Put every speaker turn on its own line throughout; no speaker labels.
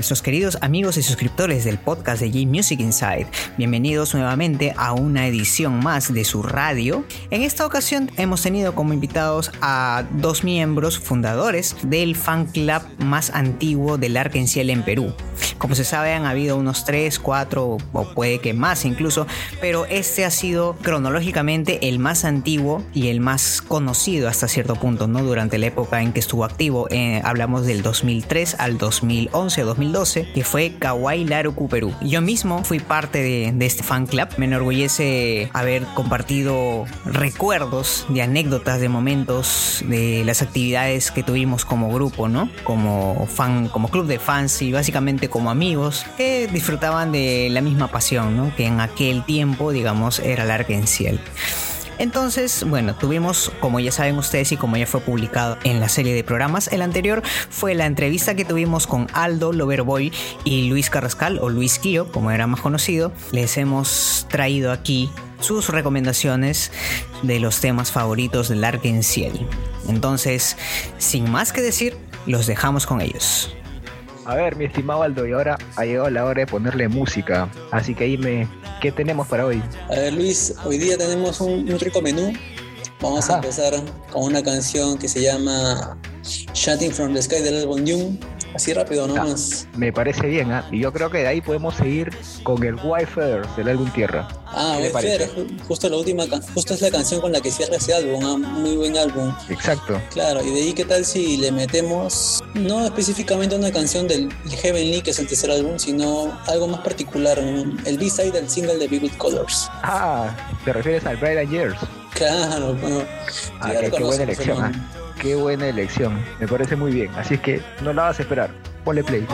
nuestros queridos amigos y suscriptores del podcast de G Music Inside. Bienvenidos nuevamente a una edición más de su radio. En esta ocasión hemos tenido como invitados a dos miembros fundadores del fan club más antiguo del Arkenciel en Perú. Como se sabe, han habido unos 3, 4 o puede que más incluso, pero este ha sido cronológicamente el más antiguo y el más conocido hasta cierto punto, ¿no? Durante la época en que estuvo activo. Eh, hablamos del 2003 al 2011 o 2012, que fue Kawaii Laruku Perú. Yo mismo fui parte de, de este fan club. Me enorgullece haber compartido recuerdos de anécdotas, de momentos, de las actividades que tuvimos como grupo, ¿no? Como fan, como club de fans y básicamente como amigos que disfrutaban de la misma pasión. Que en aquel tiempo, digamos, era el Arkenciel. Entonces, bueno, tuvimos, como ya saben ustedes y como ya fue publicado en la serie de programas, el anterior fue la entrevista que tuvimos con Aldo Loverboy y Luis Carrascal, o Luis Kio, como era más conocido. Les hemos traído aquí sus recomendaciones de los temas favoritos del Arkenciel. Entonces, sin más que decir, los dejamos con ellos.
A ver, mi estimado Aldo, y ahora ha llegado la hora de ponerle música. Así que dime, ¿qué tenemos para hoy?
A ver, Luis, hoy día tenemos un, un rico menú. Vamos
Ajá.
a empezar con una canción que se llama Shutting from the Sky del álbum Dune. Así rápido nomás.
Me parece bien, ¿ah? Y yo creo que de ahí podemos seguir con el Wi-Fi del álbum Tierra.
Ah,
¿Qué le
Wayfarer,
parece?
ju- justo la última, justo es la canción con la que cierra ese álbum, ah, muy buen álbum.
Exacto.
Claro, y de ahí qué tal si le metemos, no específicamente una canción del Heavenly, que es el tercer álbum, sino algo más particular, el B-side del single de Vivid Colors.
Ah, te refieres al Bright Years.
Claro, bueno.
Ah, qué, buena elección,
hermano.
Qué buena elección. Me parece muy bien. Así es que no la vas a esperar. Ponle play.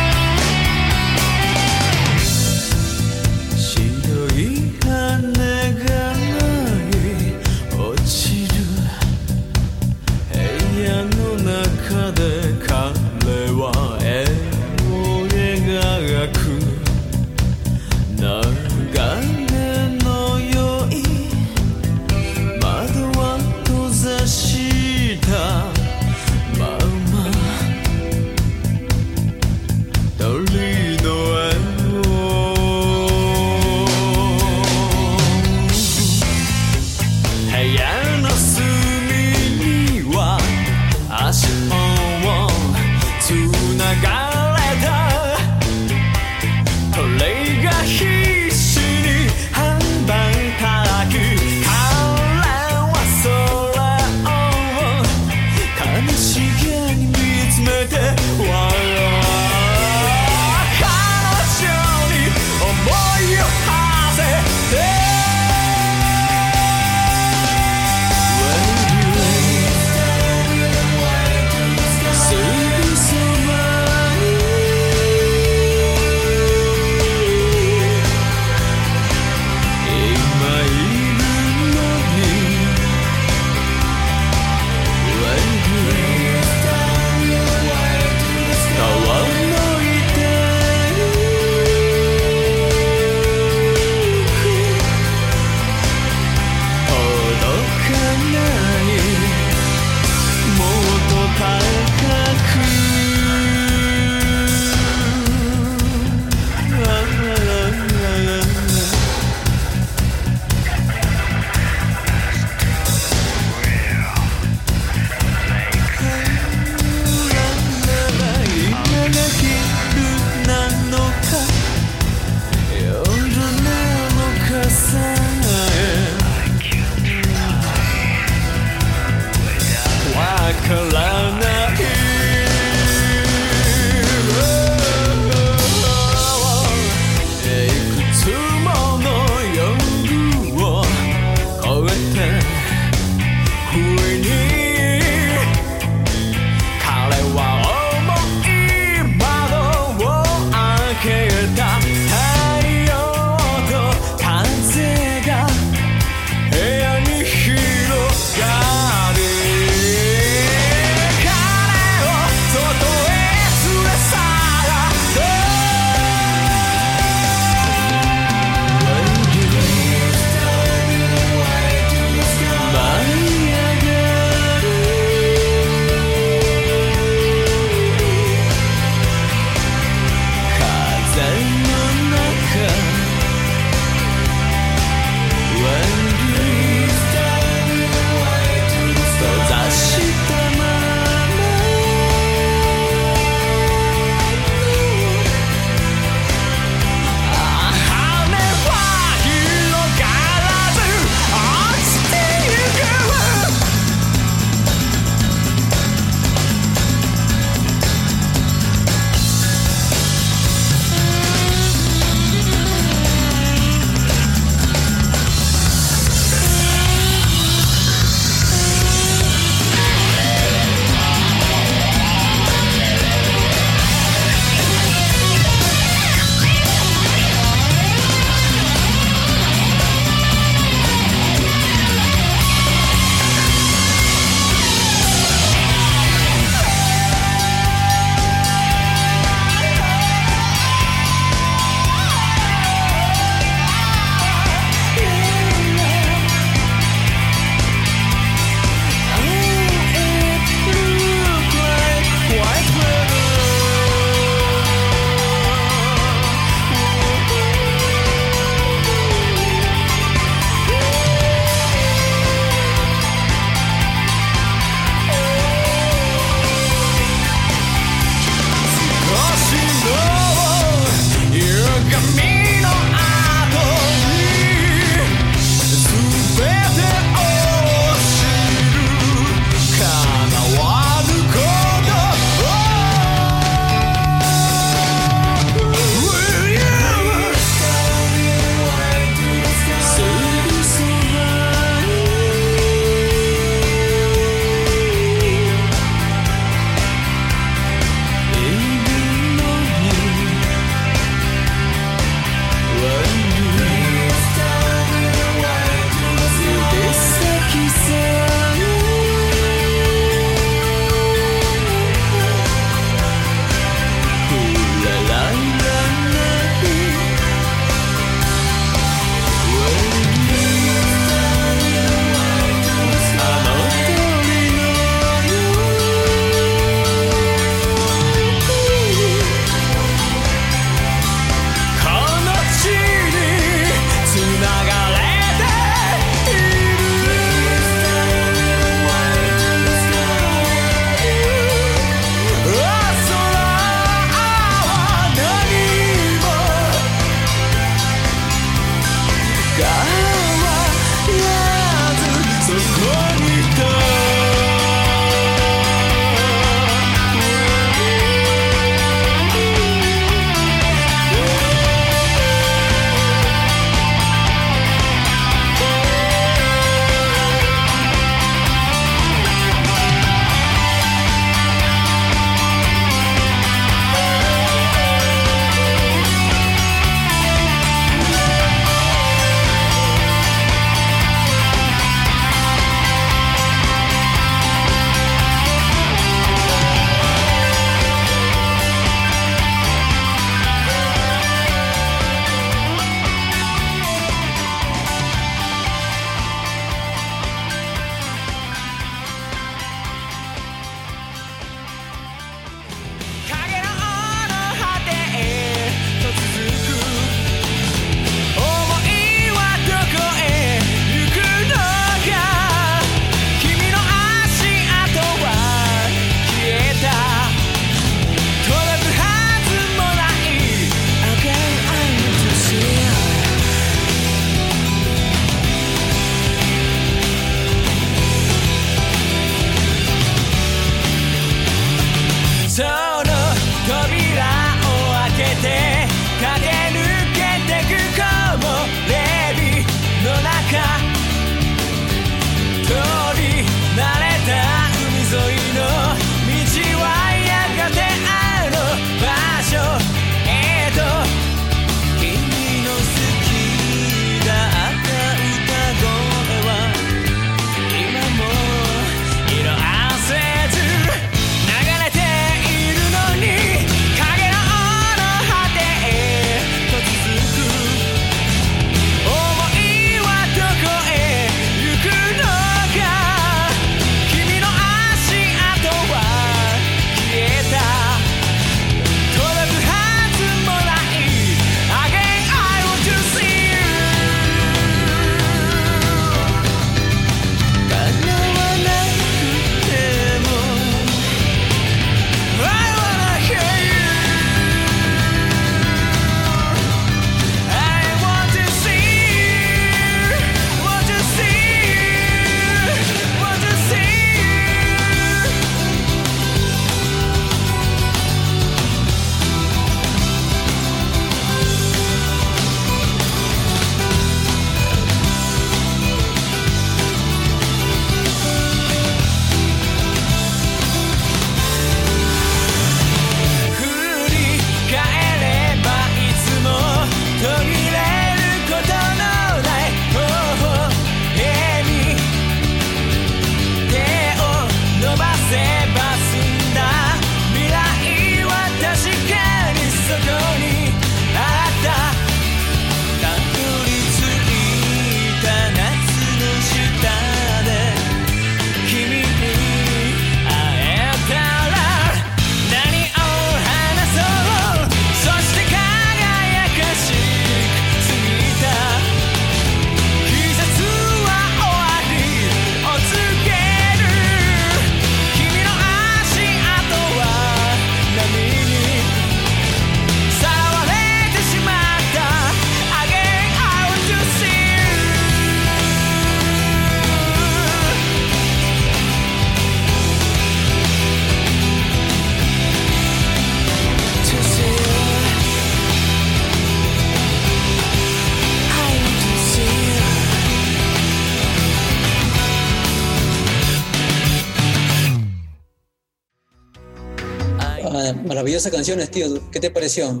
Maravillosas canciones, tío. ¿Qué te pareció?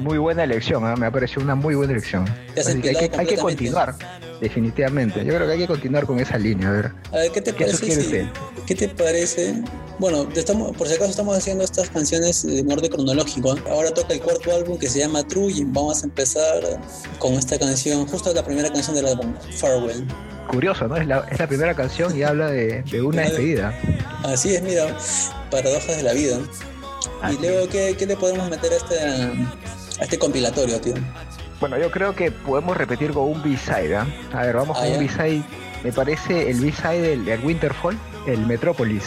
Muy buena elección, ¿ah? me ha parecido una muy buena elección.
Te has
Así que hay, que, hay que
completamente.
continuar, definitivamente. Yo creo que hay que continuar con esa línea, a ver.
A ver, ¿qué te
¿Qué
parece? si-? ¿Qué te parece? Bueno, estamos, por si acaso estamos haciendo estas canciones en orden cronológico. ¿eh? Ahora toca el cuarto álbum que se llama True y vamos a empezar con esta canción, justo la primera canción del álbum, Farewell.
Curioso, ¿no? Es la, es la primera canción y habla de, de una despedida.
Así es, mira, paradojas de la vida.
Así
y luego, ¿qué, qué le podemos meter a este, a este compilatorio, tío?
Bueno, yo creo que podemos repetir con un B-side, ¿ah? A ver, vamos
Ah,
con un. B-side. Me parece el B-side del, del Winterfall, el Metropolis.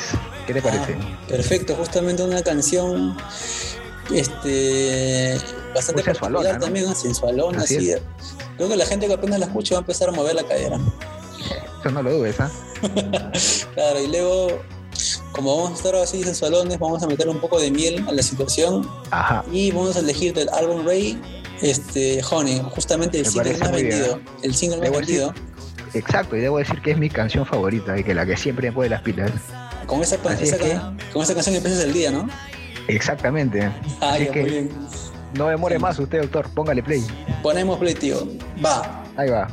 ¿Qué te parece?
Ah, perfecto, justamente una canción este bastante
sensualona,
particular
¿no?
también, sensualona,
Así
así. Creo que la gente que apenas la escucha va a empezar a mover la cadera.
Eso no lo dudes, ¿ah?
Claro, y luego, como vamos a estar así sensualones, vamos a meter un poco de miel a la situación
Ajá.
y vamos a elegir del álbum Ray, este, Honey, justamente el
Me
single más
muy bien,
vendido. El single más
decir-
vendido.
Exacto, y debo decir que es mi canción favorita y que la que siempre me pone las pilas.
Con esa, esa
es que-
con esa canción empiezas el día, ¿no?
Exactamente.
Ah, ya,
que
muy bien.
no demore más usted, doctor. Póngale play.
Ponemos play, tío. Va.
Ahí va.「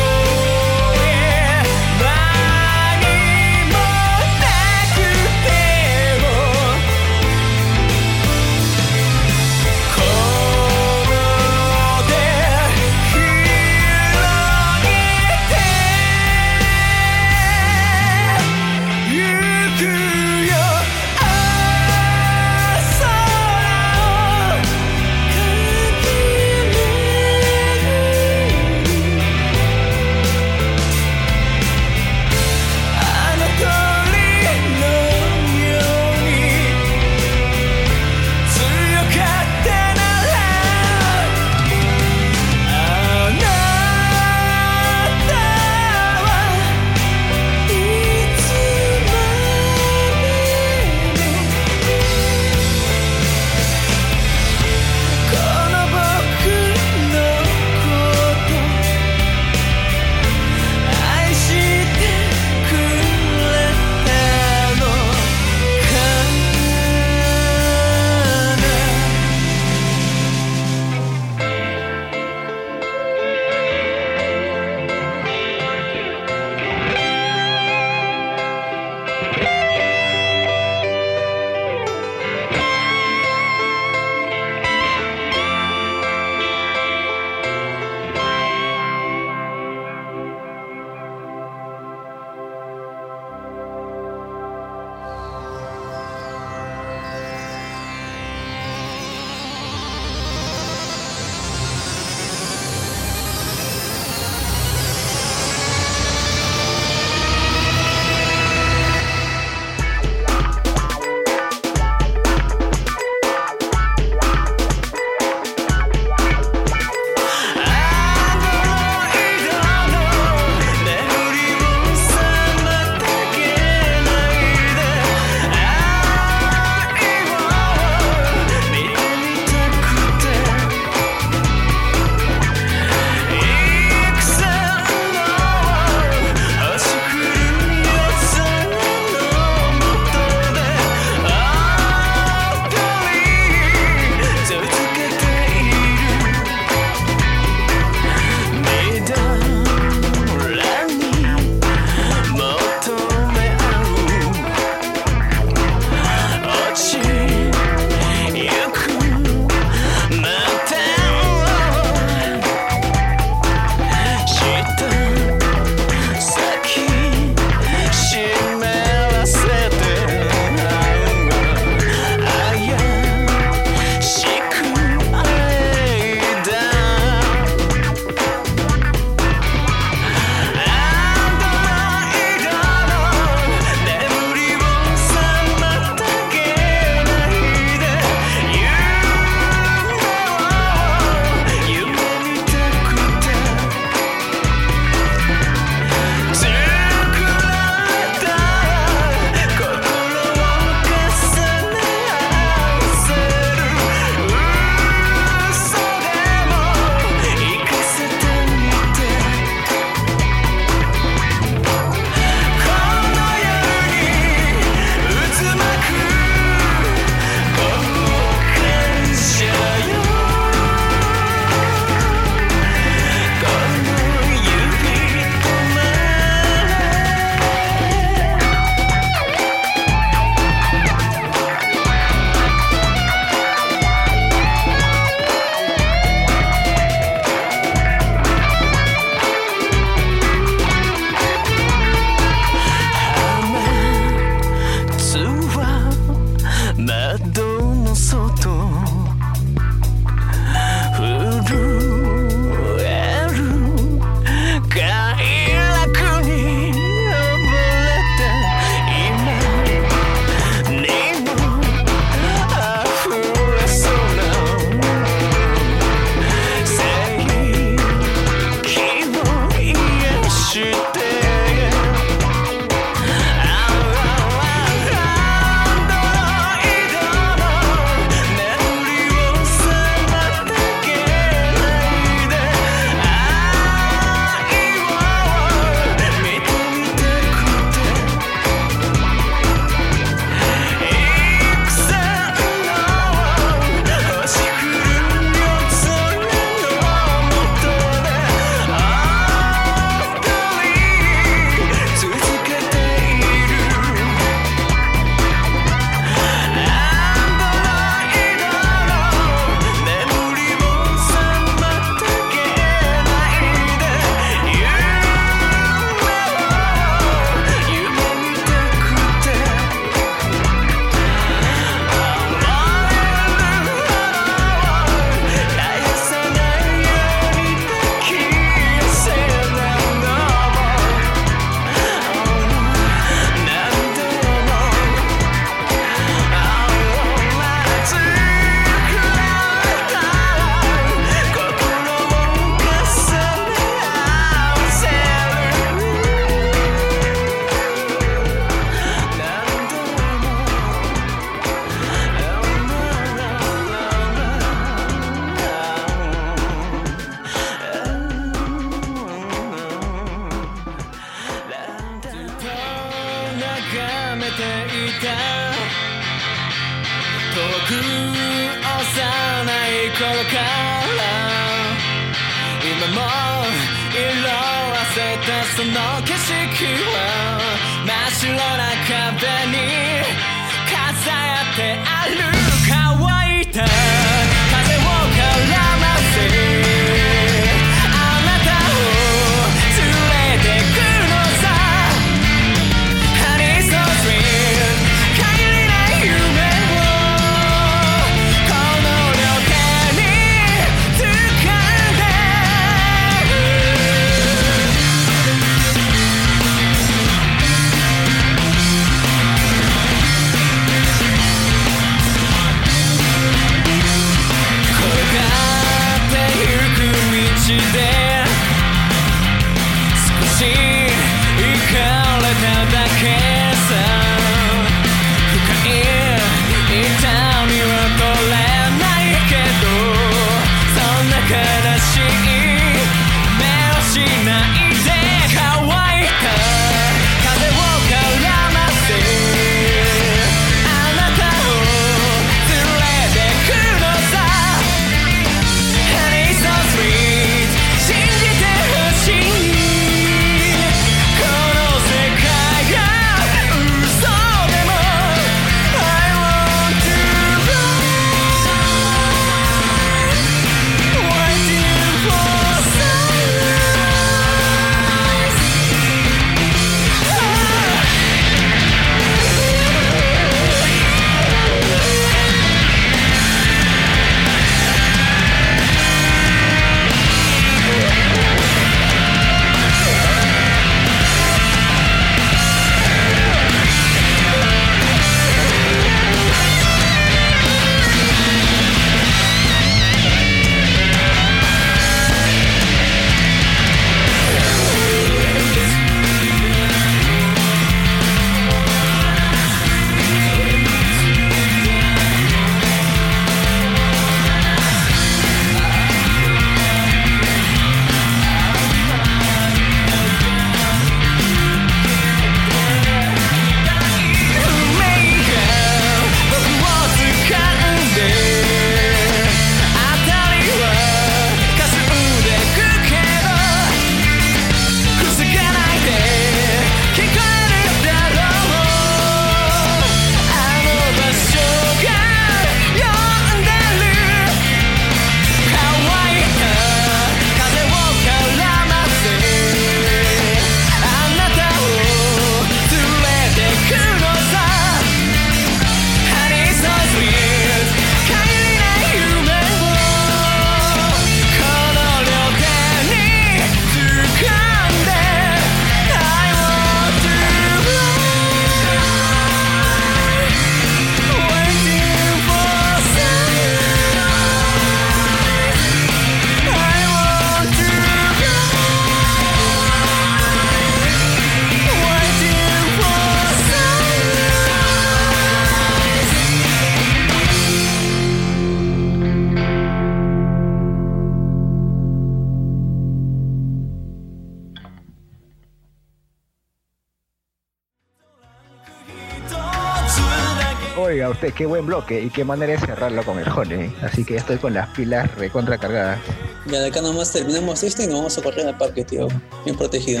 Qué buen bloque y qué manera de cerrarlo con el Honey. Así que ya estoy con las pilas recontra cargadas.
Ya de acá nomás terminamos esto y nos vamos a correr al parque, tío. Bien protegido.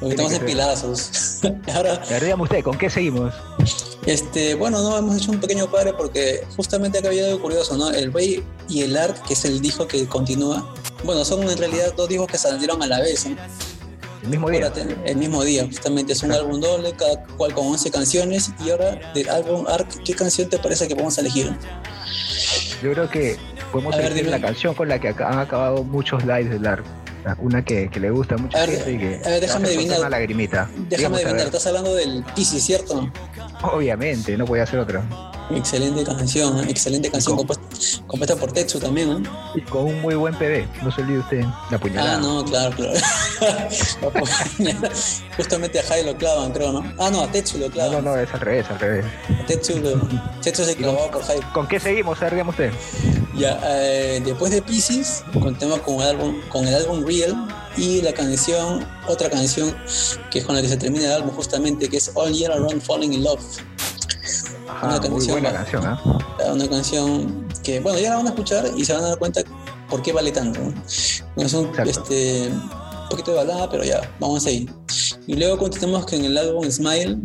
Porque estamos en pilazos. Ahora.
Usted, ¿con qué seguimos?
Este, bueno, no, hemos hecho un pequeño padre porque justamente acá había algo curioso, ¿no? El Way y el Ark, que es el disco que continúa. Bueno, son en realidad dos discos que salieron a la vez, ¿no?
El mismo día.
El mismo día, justamente. Es un álbum doble, cada cual con 11 canciones. Y ahora, del álbum Ark, ¿qué canción te parece que vamos a elegir?
Yo creo que podemos elegir la canción con la que han acabado muchos lives del Ark. Una que, que, le gusta mucho.
A ver,
y que
a ver déjame adivinar.
Una lagrimita.
Déjame adivinar, estás hablando del Pisces, ¿cierto?
Obviamente, no podía ser otra.
Excelente canción, ¿eh? excelente canción compuesta, compuesta, por Tetsu también, ¿no?
Y con un muy buen PD, no se olvide usted la puñalada.
Ah, no, claro, claro. Justamente a Jai lo clavan, creo, ¿no? Ah, no, a Tetsu lo clavan.
No, no, no, es al revés, al revés.
A Tetsu, lo, Tetsu se clavó por Jai.
¿Con qué seguimos? Dígame usted.
Ya, eh, después de Pisces, contemos con el álbum, con el álbum Real y la canción, otra canción que es con la que se termina el álbum justamente, que es All Year Around Falling in Love.
Ajá, una canción, muy buena canción, ¿eh?
Una canción que, bueno, ya la van a escuchar y se van a dar cuenta por qué vale tanto. ¿no? Es un, este, un poquito de balada, pero ya, vamos a ir. Y luego continuamos con el álbum Smile,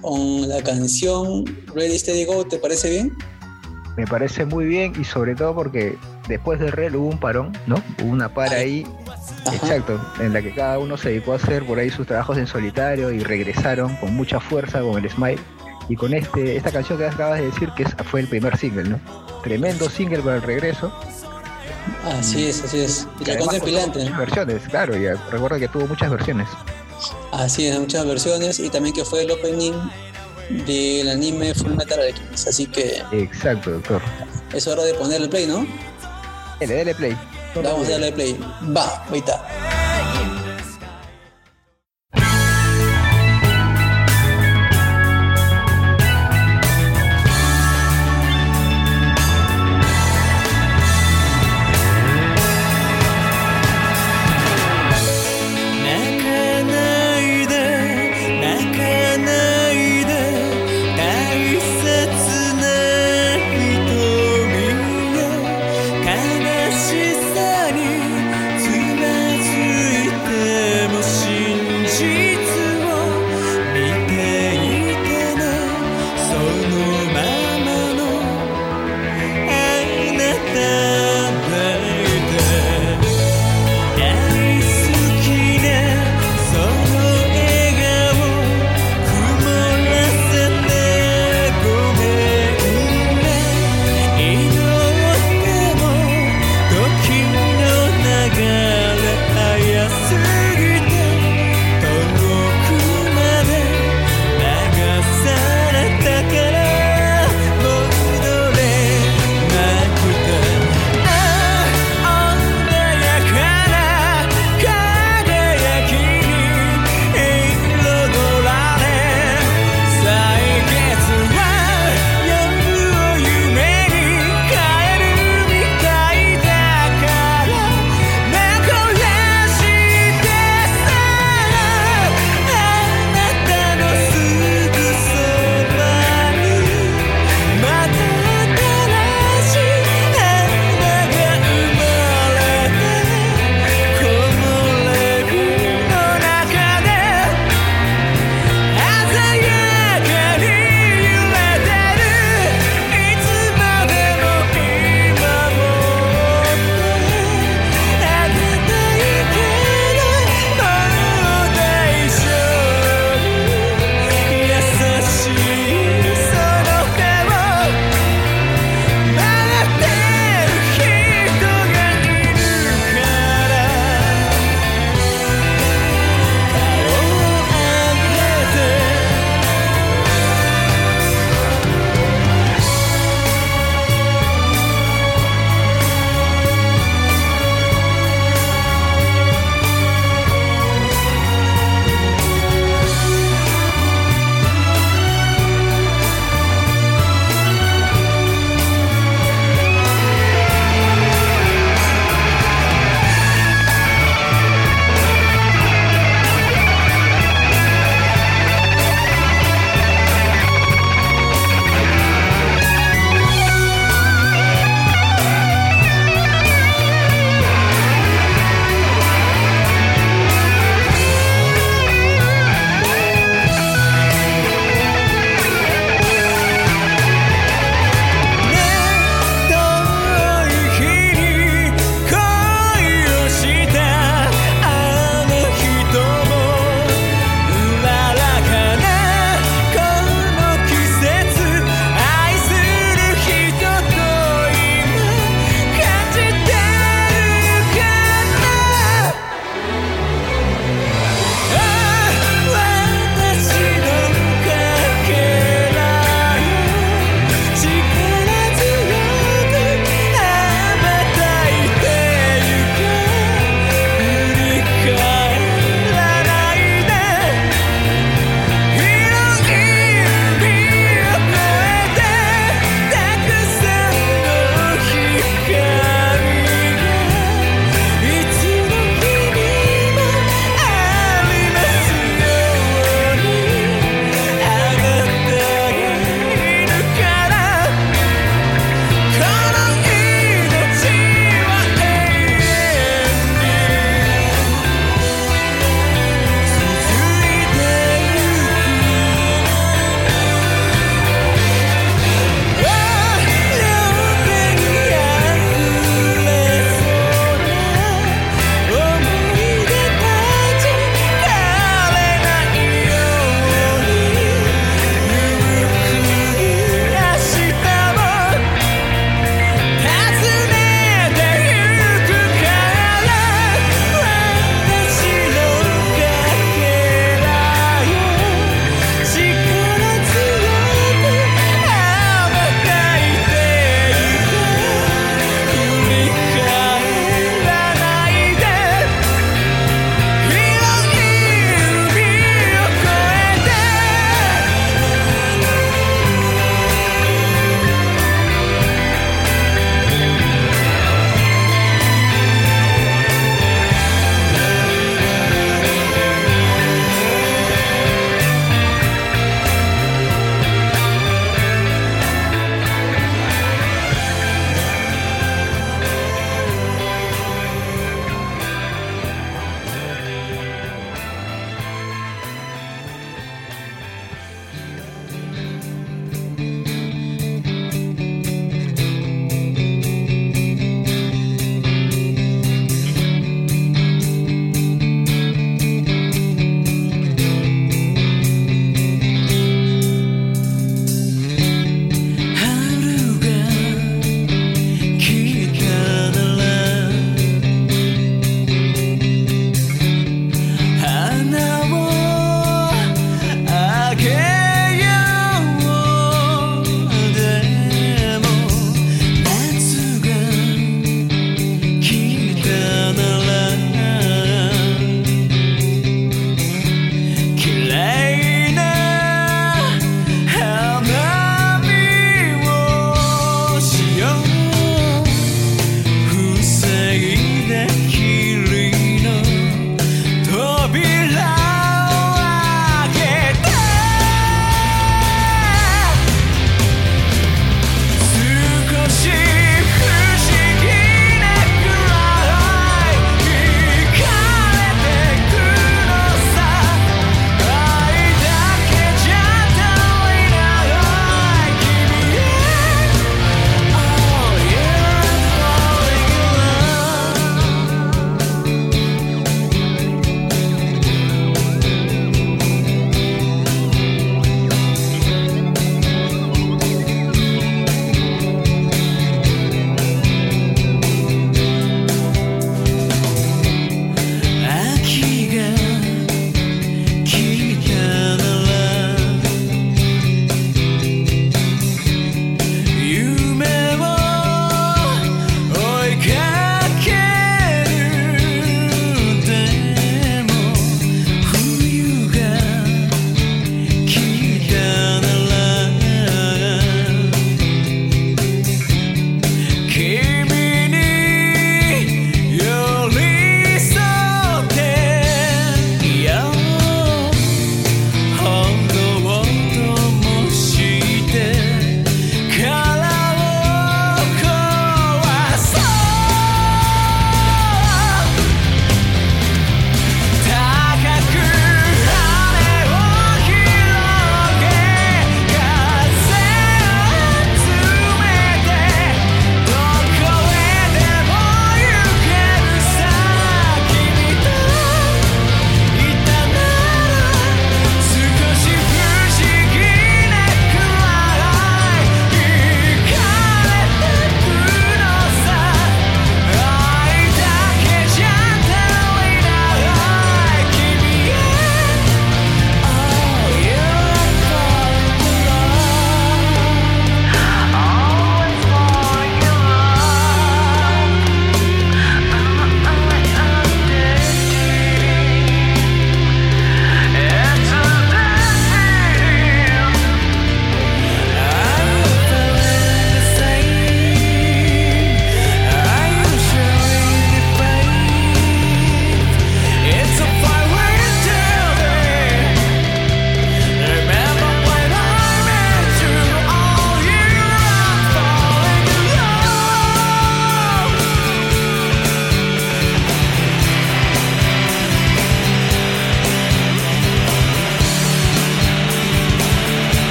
con la canción Ready Steady Go, ¿te parece bien?
Me parece muy bien y sobre todo porque después del Real hubo un parón, ¿no? Hubo una para ahí, Ajá. exacto, en la que cada uno se dedicó a hacer por ahí sus trabajos en solitario y regresaron con mucha fuerza con el Smile y con este esta canción que acabas de decir que fue el primer single, ¿no? Tremendo single para el regreso.
Así es, así es.
Y la compilante. Muchas versiones, claro, y recuerdo que tuvo muchas versiones.
Así es, muchas versiones y también que fue el opening del anime Full Metal Alchemist, así que...
Exacto, doctor.
Es hora de ponerle play, ¿no?
Dale, dale play.
Vamos a darle play. Va, ahorita.
し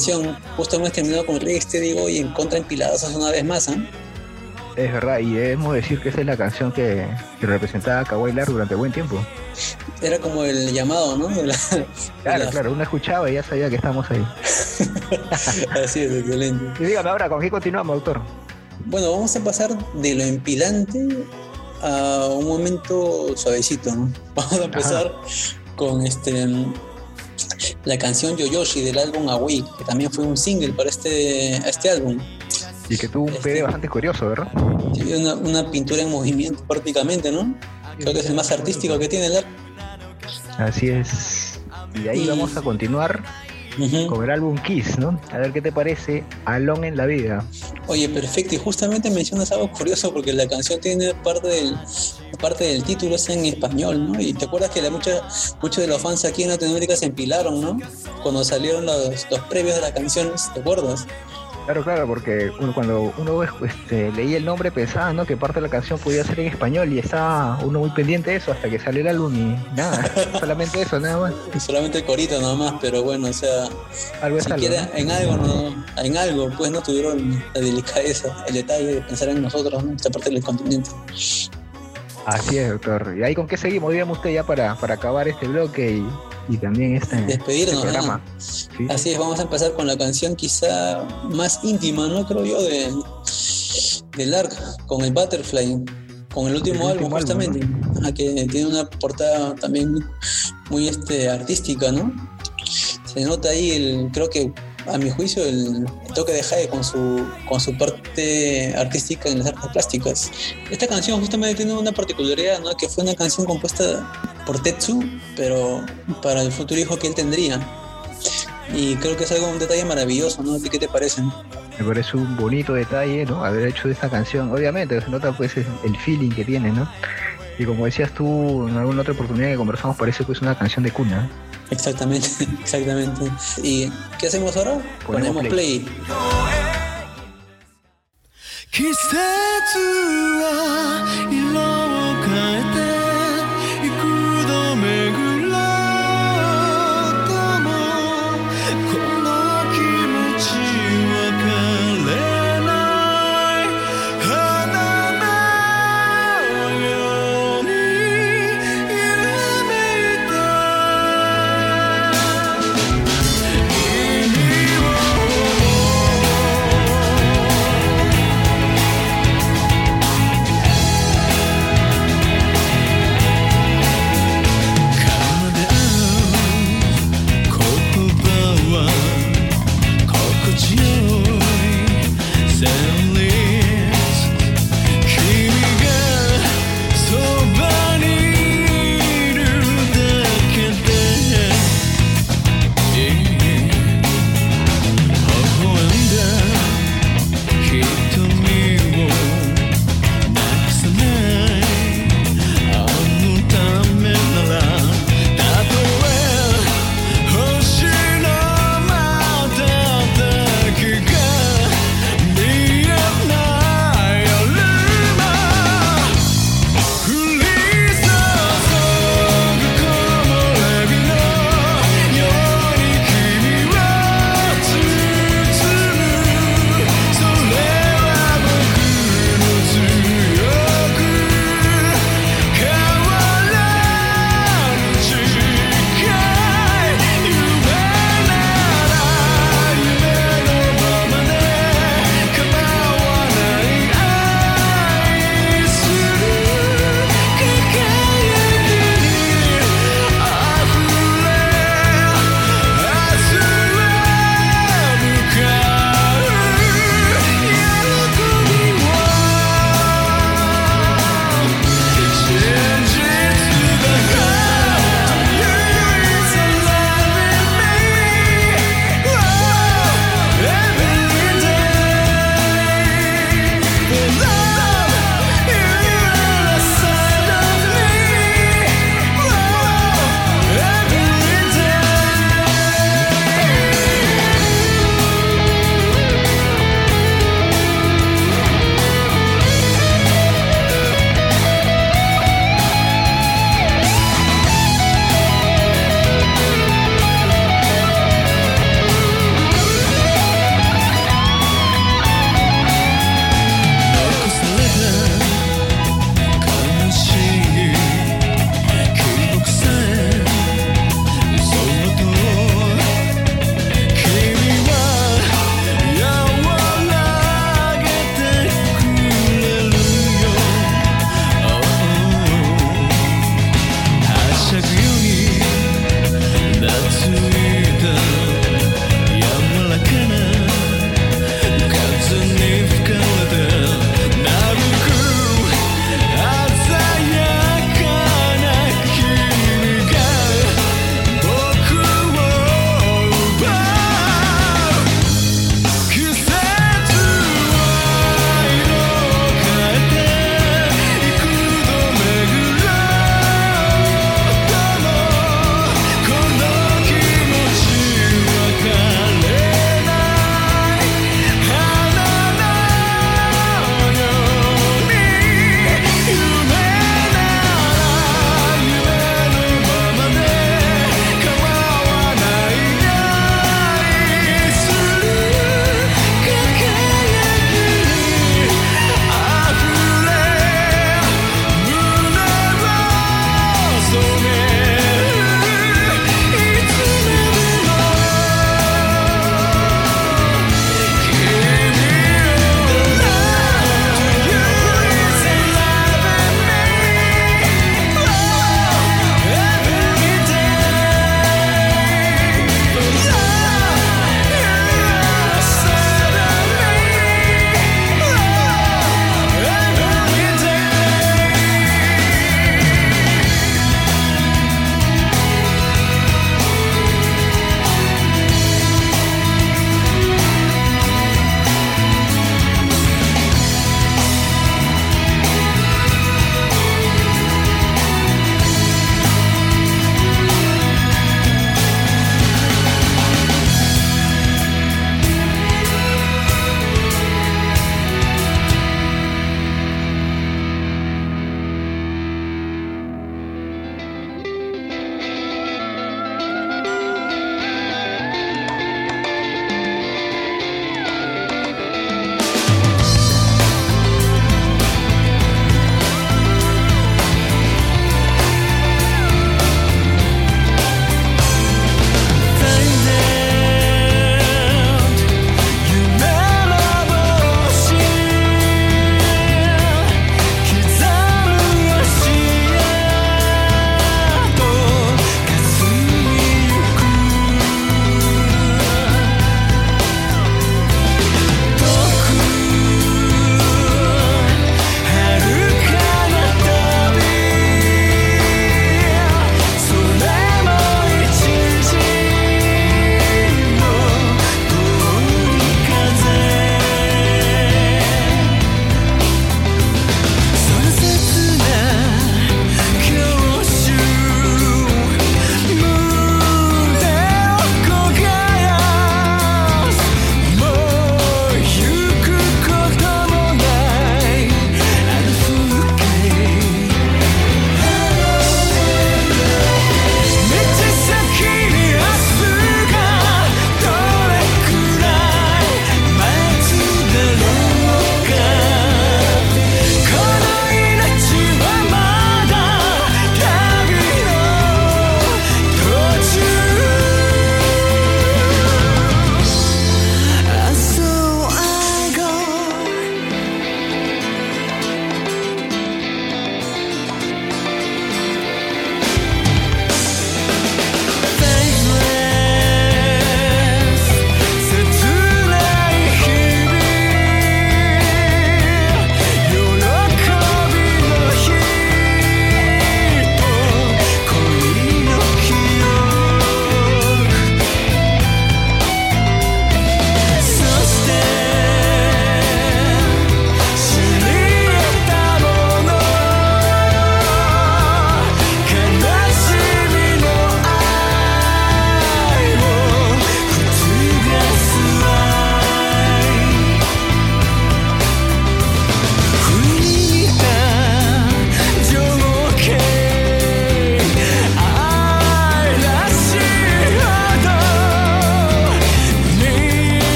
canción. Justo hemos terminado con este digo, y en contra empiladas una vez más. ¿eh?
Es verdad, y debemos decir que esa es la canción que, representaba a Kawhi durante buen tiempo.
Era como el llamado, ¿no?
claro, claro, uno escuchaba y ya sabía que estamos ahí.
Así es, excelente.
Y dígame ahora, ¿con qué continuamos, doctor?
Bueno, vamos a pasar de lo empilante a un momento suavecito, ¿no? Vamos a empezar con este la canción Yoyoshi del álbum Awi, que también fue un single para este, este álbum.
Y que tuvo un este, PD bastante curioso, ¿verdad?
Sí, una, una, pintura en movimiento prácticamente, ¿no? Creo que es el más artístico que tiene el álbum.
Así es. Y ahí vamos a continuar con el álbum Kiss, ¿no? A ver qué te parece Alone en la vida.
Oye, perfecto. Y justamente mencionas algo curioso porque la canción tiene parte del, parte del título es en español, ¿no? Y te acuerdas que la mucha, muchos de los fans aquí en Latinoamérica se empilaron, ¿no? Cuando salieron los, los previos de las canciones, ¿te acuerdas?
Claro, claro, porque uno, cuando uno este, leía el nombre pensaba ¿no? que parte de la canción podía ser en español y estaba uno muy pendiente de eso hasta que salió el álbum y nada, solamente eso, nada más.
solamente el corito nada más, pero bueno, o sea, algo siquiera en algo, no, en algo, pues no tuvieron la delicadeza, el detalle de pensar en nosotros, ¿no? esta parte del continente.
Así es, doctor. ¿Y ahí con qué seguimos? Dígame usted ya para, para acabar este bloque y y también este,
despedirnos. programa. Así es, vamos a empezar con la canción quizá más íntima, ¿no? Creo yo, de, del ARC, con el Butterfly, con el último, álbum, justamente, que tiene una portada también muy, este, artística, ¿no? Se nota ahí, el, creo que a mi juicio, el, toque de Jae con su, con su parte artística en las artes plásticas. Esta canción justamente tiene una particularidad, ¿no? que fue una canción compuesta por Tetsu, pero para el futuro hijo que él tendría. Y creo que es algo, un detalle maravilloso, ¿no? ¿A ti qué te parece?
Me parece un bonito detalle, ¿no? Haber hecho esta canción. Obviamente, se nota pues el feeling que tiene, ¿no? Y como decías tú en alguna otra oportunidad que conversamos, parece que es una canción de cuna.
Exactamente, exactamente. ¿Y qué hacemos ahora? Ponemos, play.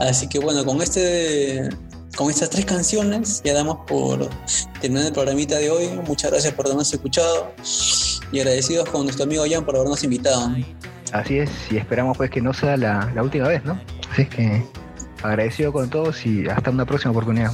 Así que bueno, con este con estas tres canciones ya damos por terminar el programita de hoy. Muchas gracias por habernos escuchado y agradecidos con nuestro amigo Jan por habernos invitado.
Así es, y esperamos pues que no sea la, la última vez, ¿no? Así es que agradecido con todos y hasta una próxima oportunidad.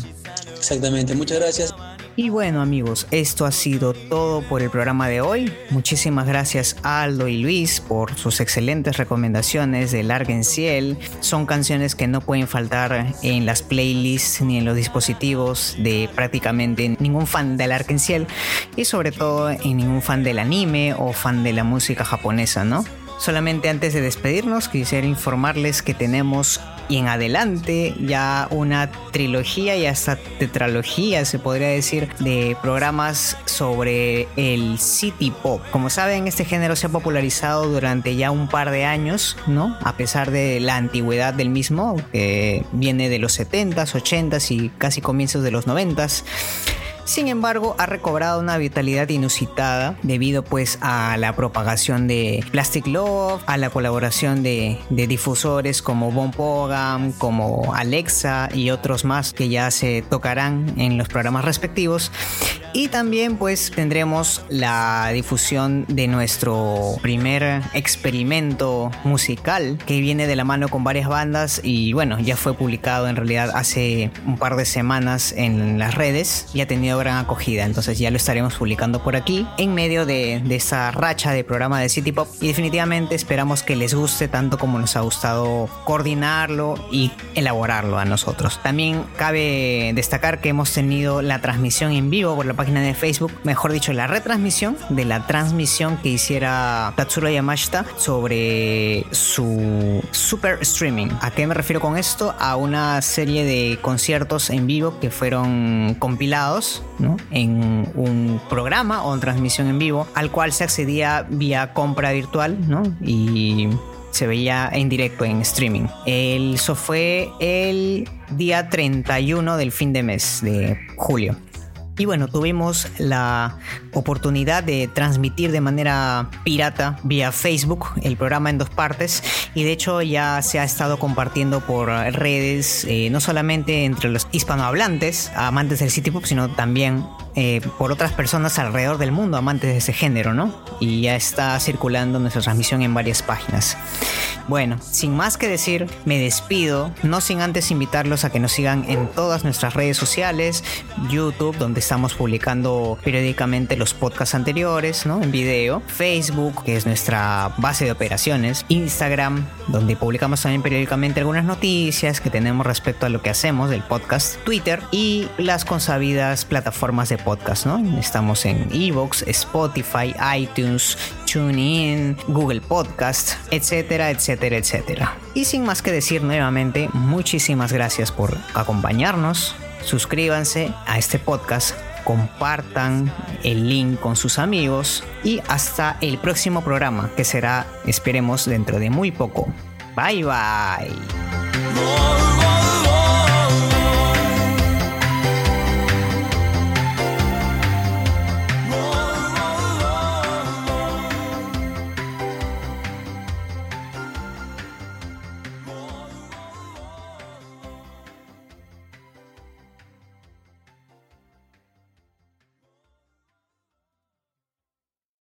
Exactamente, muchas gracias.
Y bueno amigos, esto ha sido todo por el programa de hoy. Muchísimas gracias a Aldo y Luis por sus excelentes recomendaciones de Ciel. Son canciones que no pueden faltar en las playlists ni en los dispositivos de prácticamente ningún fan del Ciel y sobre todo en ningún fan del anime o fan de la música japonesa, ¿no? Solamente antes de despedirnos quisiera informarles que tenemos y en adelante ya una trilogía y hasta tetralogía se podría decir de programas sobre el city pop. Como saben, este género se ha popularizado durante ya un par de años, ¿no? A pesar de la antigüedad del mismo, que viene de los 70s, 80s y casi comienzos de los 90s. Sin embargo, ha recobrado una vitalidad inusitada debido pues a la propagación de Plastic Love, a la colaboración de, difusores como Pogam, como Alexa y otros más que ya se tocarán en los programas respectivos. Y también pues tendremos la difusión de nuestro primer experimento musical que viene de la mano con varias bandas y bueno, ya fue publicado en realidad hace un par de semanas en las redes y ha tenido gran acogida, entonces ya lo estaremos publicando por aquí en medio de, de esa racha de programa de City Pop y definitivamente esperamos que les guste tanto como nos ha gustado coordinarlo y elaborarlo a nosotros. También cabe destacar que hemos tenido la transmisión en vivo por la página de Facebook, mejor dicho, la retransmisión de la transmisión que hiciera Tatsuro Yamashita sobre su super streaming. ¿A qué me refiero con esto? A una serie de conciertos en vivo que fueron compilados en un programa o en transmisión en vivo al cual se accedía vía compra virtual ¿no? y se veía en directo en streaming. Eso fue el día 31 del fin de mes de julio. Y bueno, tuvimos la oportunidad de transmitir de manera pirata vía Facebook el programa en dos partes y de hecho ya se ha estado compartiendo por redes, eh, no solamente entre los hispanohablantes, amantes del City Pop, sino también eh, por otras personas alrededor del mundo amantes de ese género, ¿no? Y ya está circulando nuestra transmisión en varias páginas. Bueno, sin más que decir, me despido, no sin antes invitarlos a que nos sigan en todas nuestras redes sociales, YouTube, donde estamos publicando periódicamente los podcasts anteriores, ¿no? En video, Facebook, que es nuestra base de operaciones, Instagram, donde publicamos también periódicamente algunas noticias que tenemos respecto a lo que hacemos del podcast, Twitter y las consabidas plataformas de podcast, ¿no? Estamos en Evox, Spotify, iTunes, TuneIn, Google Podcast, etcétera, etcétera, etcétera. Y sin más que decir nuevamente, muchísimas gracias por acompañarnos. Suscríbanse a este podcast, compartan el link con sus amigos y hasta el próximo programa que será, esperemos, dentro de muy poco. Bye bye.